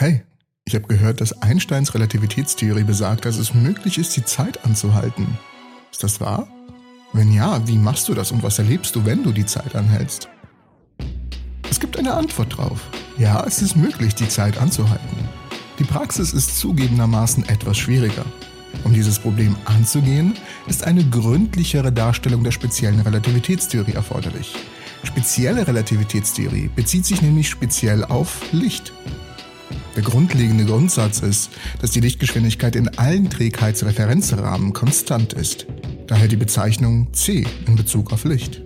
Hey, ich habe gehört, dass Einsteins Relativitätstheorie besagt, dass es möglich ist, die Zeit anzuhalten. Ist das wahr? Wenn ja, wie machst du das und was erlebst du, wenn du die Zeit anhältst? Es gibt eine Antwort drauf. Ja, es ist möglich, die Zeit anzuhalten. Die Praxis ist zugegebenermaßen etwas schwieriger. Um dieses Problem anzugehen, ist eine gründlichere Darstellung der speziellen Relativitätstheorie erforderlich. Spezielle Relativitätstheorie bezieht sich nämlich speziell auf Licht. Der grundlegende Grundsatz ist, dass die Lichtgeschwindigkeit in allen Trägheitsreferenzrahmen konstant ist. Daher die Bezeichnung c in Bezug auf Licht.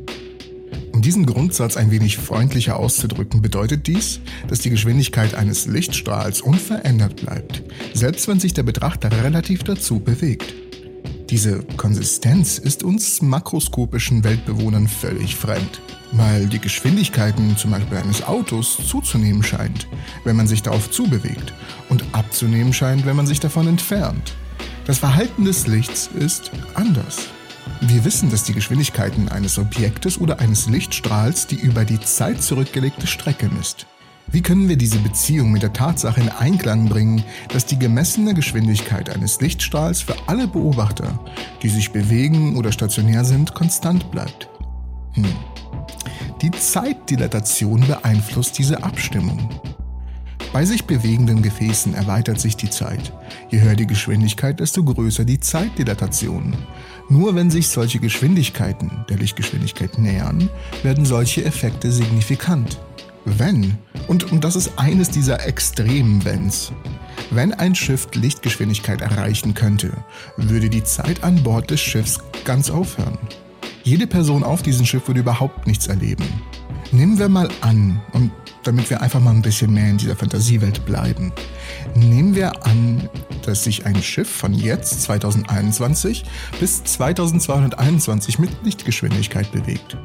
Um diesen Grundsatz ein wenig freundlicher auszudrücken, bedeutet dies, dass die Geschwindigkeit eines Lichtstrahls unverändert bleibt, selbst wenn sich der Betrachter relativ dazu bewegt. Diese Konsistenz ist uns makroskopischen Weltbewohnern völlig fremd, weil die Geschwindigkeiten zum Beispiel eines Autos zuzunehmen scheint, wenn man sich darauf zubewegt und abzunehmen scheint, wenn man sich davon entfernt. Das Verhalten des Lichts ist anders. Wir wissen, dass die Geschwindigkeiten eines Objektes oder eines Lichtstrahls die über die Zeit zurückgelegte Strecke misst. Wie können wir diese Beziehung mit der Tatsache in Einklang bringen, dass die gemessene Geschwindigkeit eines Lichtstrahls für alle Beobachter, die sich bewegen oder stationär sind, konstant bleibt? Hm. Die Zeitdilatation beeinflusst diese Abstimmung. Bei sich bewegenden Gefäßen erweitert sich die Zeit. Je höher die Geschwindigkeit, desto größer die Zeitdilatation. Nur wenn sich solche Geschwindigkeiten der Lichtgeschwindigkeit nähern, werden solche Effekte signifikant. Wenn, und, und das ist eines dieser extremen Wenns, wenn ein Schiff Lichtgeschwindigkeit erreichen könnte, würde die Zeit an Bord des Schiffs ganz aufhören. Jede Person auf diesem Schiff würde überhaupt nichts erleben. Nehmen wir mal an, und damit wir einfach mal ein bisschen mehr in dieser Fantasiewelt bleiben. Nehmen wir an, dass sich ein Schiff von jetzt 2021 bis 2221 mit Lichtgeschwindigkeit bewegt.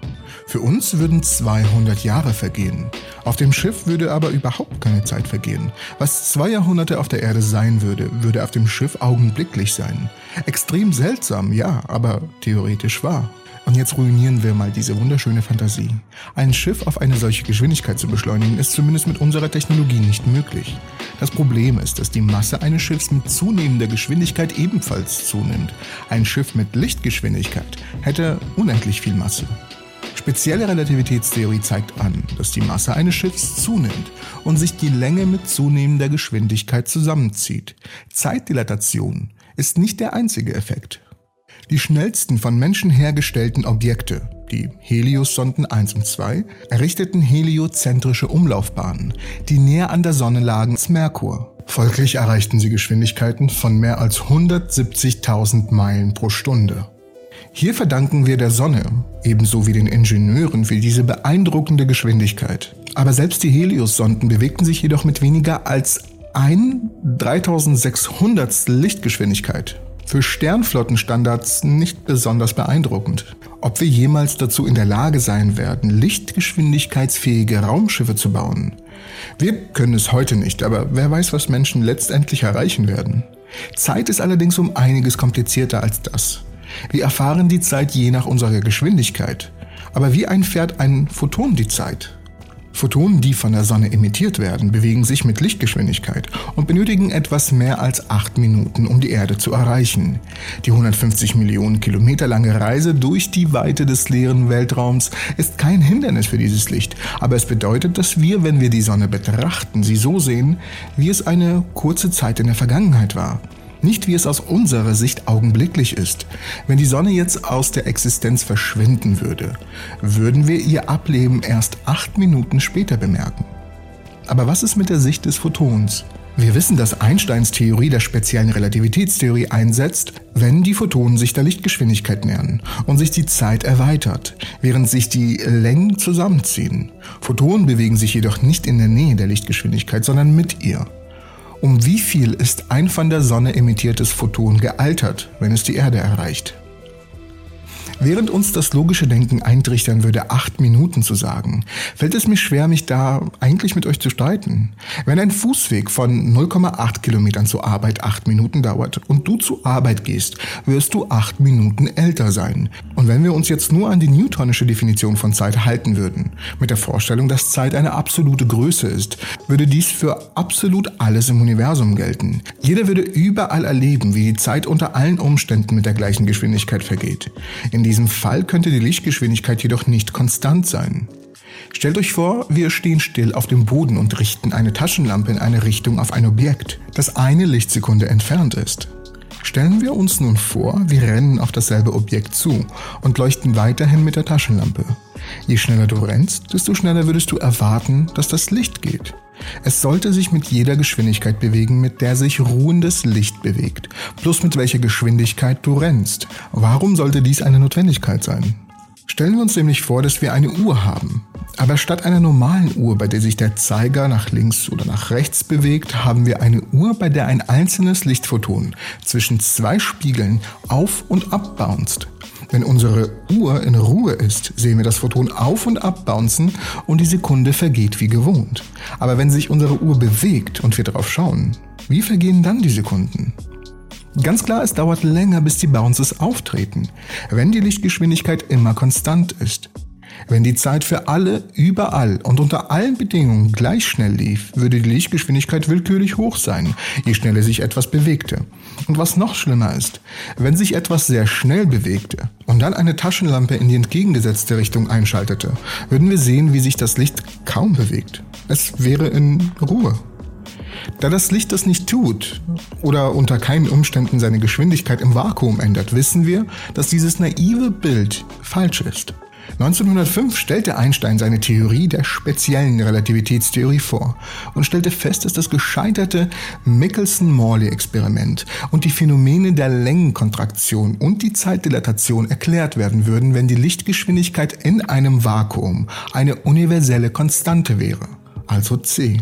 Für uns würden 200 Jahre vergehen. Auf dem Schiff würde aber überhaupt keine Zeit vergehen. Was zwei Jahrhunderte auf der Erde sein würde, würde auf dem Schiff augenblicklich sein. Extrem seltsam, ja, aber theoretisch wahr. Und jetzt ruinieren wir mal diese wunderschöne Fantasie. Ein Schiff auf eine solche Geschwindigkeit zu beschleunigen, ist zumindest mit unserer Technologie nicht möglich. Das Problem ist, dass die Masse eines Schiffs mit zunehmender Geschwindigkeit ebenfalls zunimmt. Ein Schiff mit Lichtgeschwindigkeit hätte unendlich viel Masse. Spezielle Relativitätstheorie zeigt an, dass die Masse eines Schiffs zunimmt und sich die Länge mit zunehmender Geschwindigkeit zusammenzieht. Zeitdilatation ist nicht der einzige Effekt. Die schnellsten von Menschen hergestellten Objekte, die Helios-Sonden 1 und 2, errichteten heliozentrische Umlaufbahnen, die näher an der Sonne lagen als Merkur. Folglich erreichten sie Geschwindigkeiten von mehr als 170.000 Meilen pro Stunde. Hier verdanken wir der Sonne, ebenso wie den Ingenieuren, für diese beeindruckende Geschwindigkeit. Aber selbst die Helios-Sonden bewegten sich jedoch mit weniger als ein 3600 Lichtgeschwindigkeit für Sternflottenstandards nicht besonders beeindruckend. Ob wir jemals dazu in der Lage sein werden, lichtgeschwindigkeitsfähige Raumschiffe zu bauen? Wir können es heute nicht, aber wer weiß, was Menschen letztendlich erreichen werden. Zeit ist allerdings um einiges komplizierter als das. Wir erfahren die Zeit je nach unserer Geschwindigkeit. Aber wie einfährt ein Photon die Zeit? Photonen, die von der Sonne emittiert werden, bewegen sich mit Lichtgeschwindigkeit und benötigen etwas mehr als acht Minuten, um die Erde zu erreichen. Die 150 Millionen Kilometer lange Reise durch die Weite des leeren Weltraums ist kein Hindernis für dieses Licht, aber es bedeutet, dass wir, wenn wir die Sonne betrachten, sie so sehen, wie es eine kurze Zeit in der Vergangenheit war. Nicht wie es aus unserer Sicht augenblicklich ist. Wenn die Sonne jetzt aus der Existenz verschwinden würde, würden wir ihr Ableben erst acht Minuten später bemerken. Aber was ist mit der Sicht des Photons? Wir wissen, dass Einsteins Theorie der speziellen Relativitätstheorie einsetzt, wenn die Photonen sich der Lichtgeschwindigkeit nähern und sich die Zeit erweitert, während sich die Längen zusammenziehen. Photonen bewegen sich jedoch nicht in der Nähe der Lichtgeschwindigkeit, sondern mit ihr. Um wie viel ist ein von der Sonne emittiertes Photon gealtert, wenn es die Erde erreicht? Während uns das logische Denken eintrichtern würde, acht Minuten zu sagen, fällt es mir schwer, mich da eigentlich mit euch zu streiten. Wenn ein Fußweg von 0,8 Kilometern zur Arbeit acht Minuten dauert und du zur Arbeit gehst, wirst du acht Minuten älter sein. Und wenn wir uns jetzt nur an die newtonische Definition von Zeit halten würden, mit der Vorstellung, dass Zeit eine absolute Größe ist, würde dies für absolut alles im Universum gelten. Jeder würde überall erleben, wie die Zeit unter allen Umständen mit der gleichen Geschwindigkeit vergeht. In diesem Fall könnte die Lichtgeschwindigkeit jedoch nicht konstant sein. Stellt euch vor, wir stehen still auf dem Boden und richten eine Taschenlampe in eine Richtung auf ein Objekt, das eine Lichtsekunde entfernt ist. Stellen wir uns nun vor, wir rennen auf dasselbe Objekt zu und leuchten weiterhin mit der Taschenlampe. Je schneller du rennst, desto schneller würdest du erwarten, dass das Licht geht. Es sollte sich mit jeder Geschwindigkeit bewegen, mit der sich ruhendes Licht bewegt, plus mit welcher Geschwindigkeit du rennst. Warum sollte dies eine Notwendigkeit sein? Stellen wir uns nämlich vor, dass wir eine Uhr haben. Aber statt einer normalen Uhr, bei der sich der Zeiger nach links oder nach rechts bewegt, haben wir eine Uhr, bei der ein einzelnes Lichtphoton zwischen zwei Spiegeln auf und ab bounced. Wenn unsere Uhr in Ruhe ist, sehen wir das Photon auf und ab bouncen und die Sekunde vergeht wie gewohnt. Aber wenn sich unsere Uhr bewegt und wir darauf schauen, wie vergehen dann die Sekunden? Ganz klar, es dauert länger, bis die Bounces auftreten, wenn die Lichtgeschwindigkeit immer konstant ist. Wenn die Zeit für alle, überall und unter allen Bedingungen gleich schnell lief, würde die Lichtgeschwindigkeit willkürlich hoch sein, je schneller sich etwas bewegte. Und was noch schlimmer ist, wenn sich etwas sehr schnell bewegte und dann eine Taschenlampe in die entgegengesetzte Richtung einschaltete, würden wir sehen, wie sich das Licht kaum bewegt. Es wäre in Ruhe. Da das Licht das nicht tut oder unter keinen Umständen seine Geschwindigkeit im Vakuum ändert, wissen wir, dass dieses naive Bild falsch ist. 1905 stellte Einstein seine Theorie der speziellen Relativitätstheorie vor und stellte fest, dass das gescheiterte Michelson-Morley-Experiment und die Phänomene der Längenkontraktion und die Zeitdilatation erklärt werden würden, wenn die Lichtgeschwindigkeit in einem Vakuum eine universelle Konstante wäre, also c.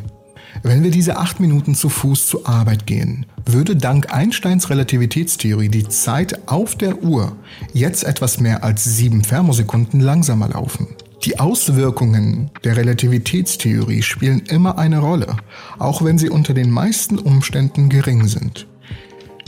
Wenn wir diese acht Minuten zu Fuß zur Arbeit gehen, würde dank Einsteins Relativitätstheorie die Zeit auf der Uhr jetzt etwas mehr als sieben Thermosekunden langsamer laufen. Die Auswirkungen der Relativitätstheorie spielen immer eine Rolle, auch wenn sie unter den meisten Umständen gering sind.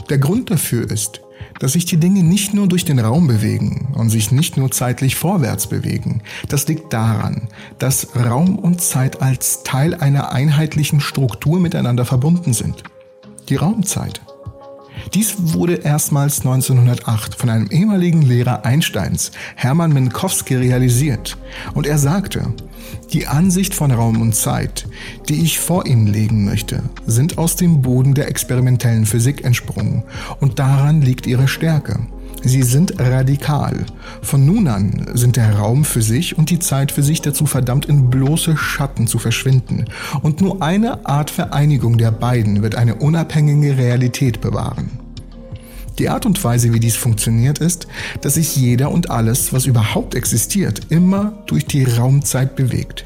Der Grund dafür ist, dass sich die Dinge nicht nur durch den Raum bewegen und sich nicht nur zeitlich vorwärts bewegen. Das liegt daran, dass Raum und Zeit als Teil einer einheitlichen Struktur miteinander verbunden sind. Die Raumzeit. Dies wurde erstmals 1908 von einem ehemaligen Lehrer Einsteins, Hermann Minkowski, realisiert. Und er sagte, die Ansicht von Raum und Zeit, die ich vor Ihnen legen möchte, sind aus dem Boden der experimentellen Physik entsprungen und daran liegt ihre Stärke. Sie sind radikal. Von nun an sind der Raum für sich und die Zeit für sich dazu verdammt, in bloße Schatten zu verschwinden. Und nur eine Art Vereinigung der beiden wird eine unabhängige Realität bewahren. Die Art und Weise, wie dies funktioniert, ist, dass sich jeder und alles, was überhaupt existiert, immer durch die Raumzeit bewegt.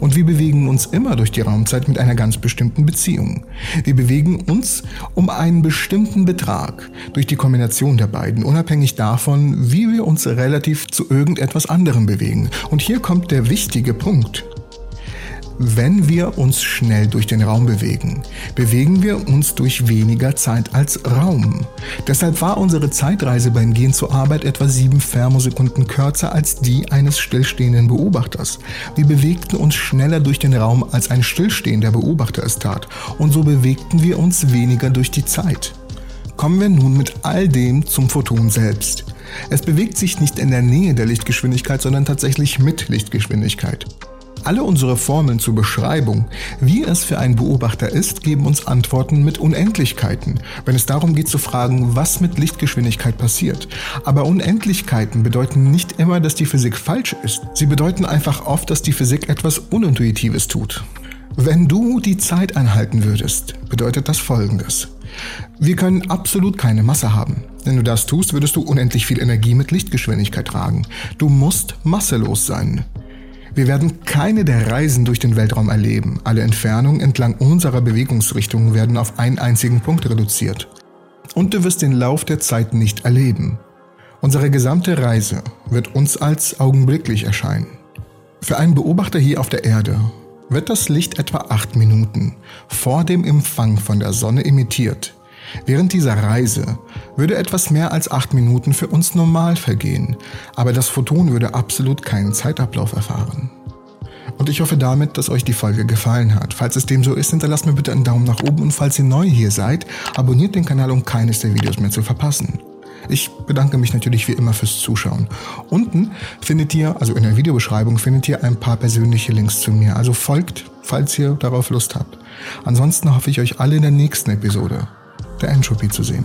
Und wir bewegen uns immer durch die Raumzeit mit einer ganz bestimmten Beziehung. Wir bewegen uns um einen bestimmten Betrag durch die Kombination der beiden, unabhängig davon, wie wir uns relativ zu irgendetwas anderem bewegen. Und hier kommt der wichtige Punkt. Wenn wir uns schnell durch den Raum bewegen, bewegen wir uns durch weniger Zeit als Raum. Deshalb war unsere Zeitreise beim Gehen zur Arbeit etwa sieben Thermosekunden kürzer als die eines stillstehenden Beobachters. Wir bewegten uns schneller durch den Raum, als ein stillstehender Beobachter es tat. Und so bewegten wir uns weniger durch die Zeit. Kommen wir nun mit all dem zum Photon selbst. Es bewegt sich nicht in der Nähe der Lichtgeschwindigkeit, sondern tatsächlich mit Lichtgeschwindigkeit. Alle unsere Formeln zur Beschreibung, wie es für einen Beobachter ist, geben uns Antworten mit Unendlichkeiten, wenn es darum geht zu fragen, was mit Lichtgeschwindigkeit passiert. Aber Unendlichkeiten bedeuten nicht immer, dass die Physik falsch ist. Sie bedeuten einfach oft, dass die Physik etwas Unintuitives tut. Wenn du die Zeit anhalten würdest, bedeutet das Folgendes. Wir können absolut keine Masse haben. Wenn du das tust, würdest du unendlich viel Energie mit Lichtgeschwindigkeit tragen. Du musst masselos sein. Wir werden keine der Reisen durch den Weltraum erleben. Alle Entfernungen entlang unserer Bewegungsrichtung werden auf einen einzigen Punkt reduziert. Und du wirst den Lauf der Zeit nicht erleben. Unsere gesamte Reise wird uns als augenblicklich erscheinen. Für einen Beobachter hier auf der Erde wird das Licht etwa acht Minuten vor dem Empfang von der Sonne emittiert. Während dieser Reise würde etwas mehr als acht Minuten für uns normal vergehen, aber das Photon würde absolut keinen Zeitablauf erfahren. Und ich hoffe damit, dass euch die Folge gefallen hat. Falls es dem so ist, hinterlasst mir bitte einen Daumen nach oben und falls ihr neu hier seid, abonniert den Kanal, um keines der Videos mehr zu verpassen. Ich bedanke mich natürlich wie immer fürs Zuschauen. Unten findet ihr, also in der Videobeschreibung, findet ihr ein paar persönliche Links zu mir. Also folgt, falls ihr darauf Lust habt. Ansonsten hoffe ich euch alle in der nächsten Episode der Entropy zu sehen.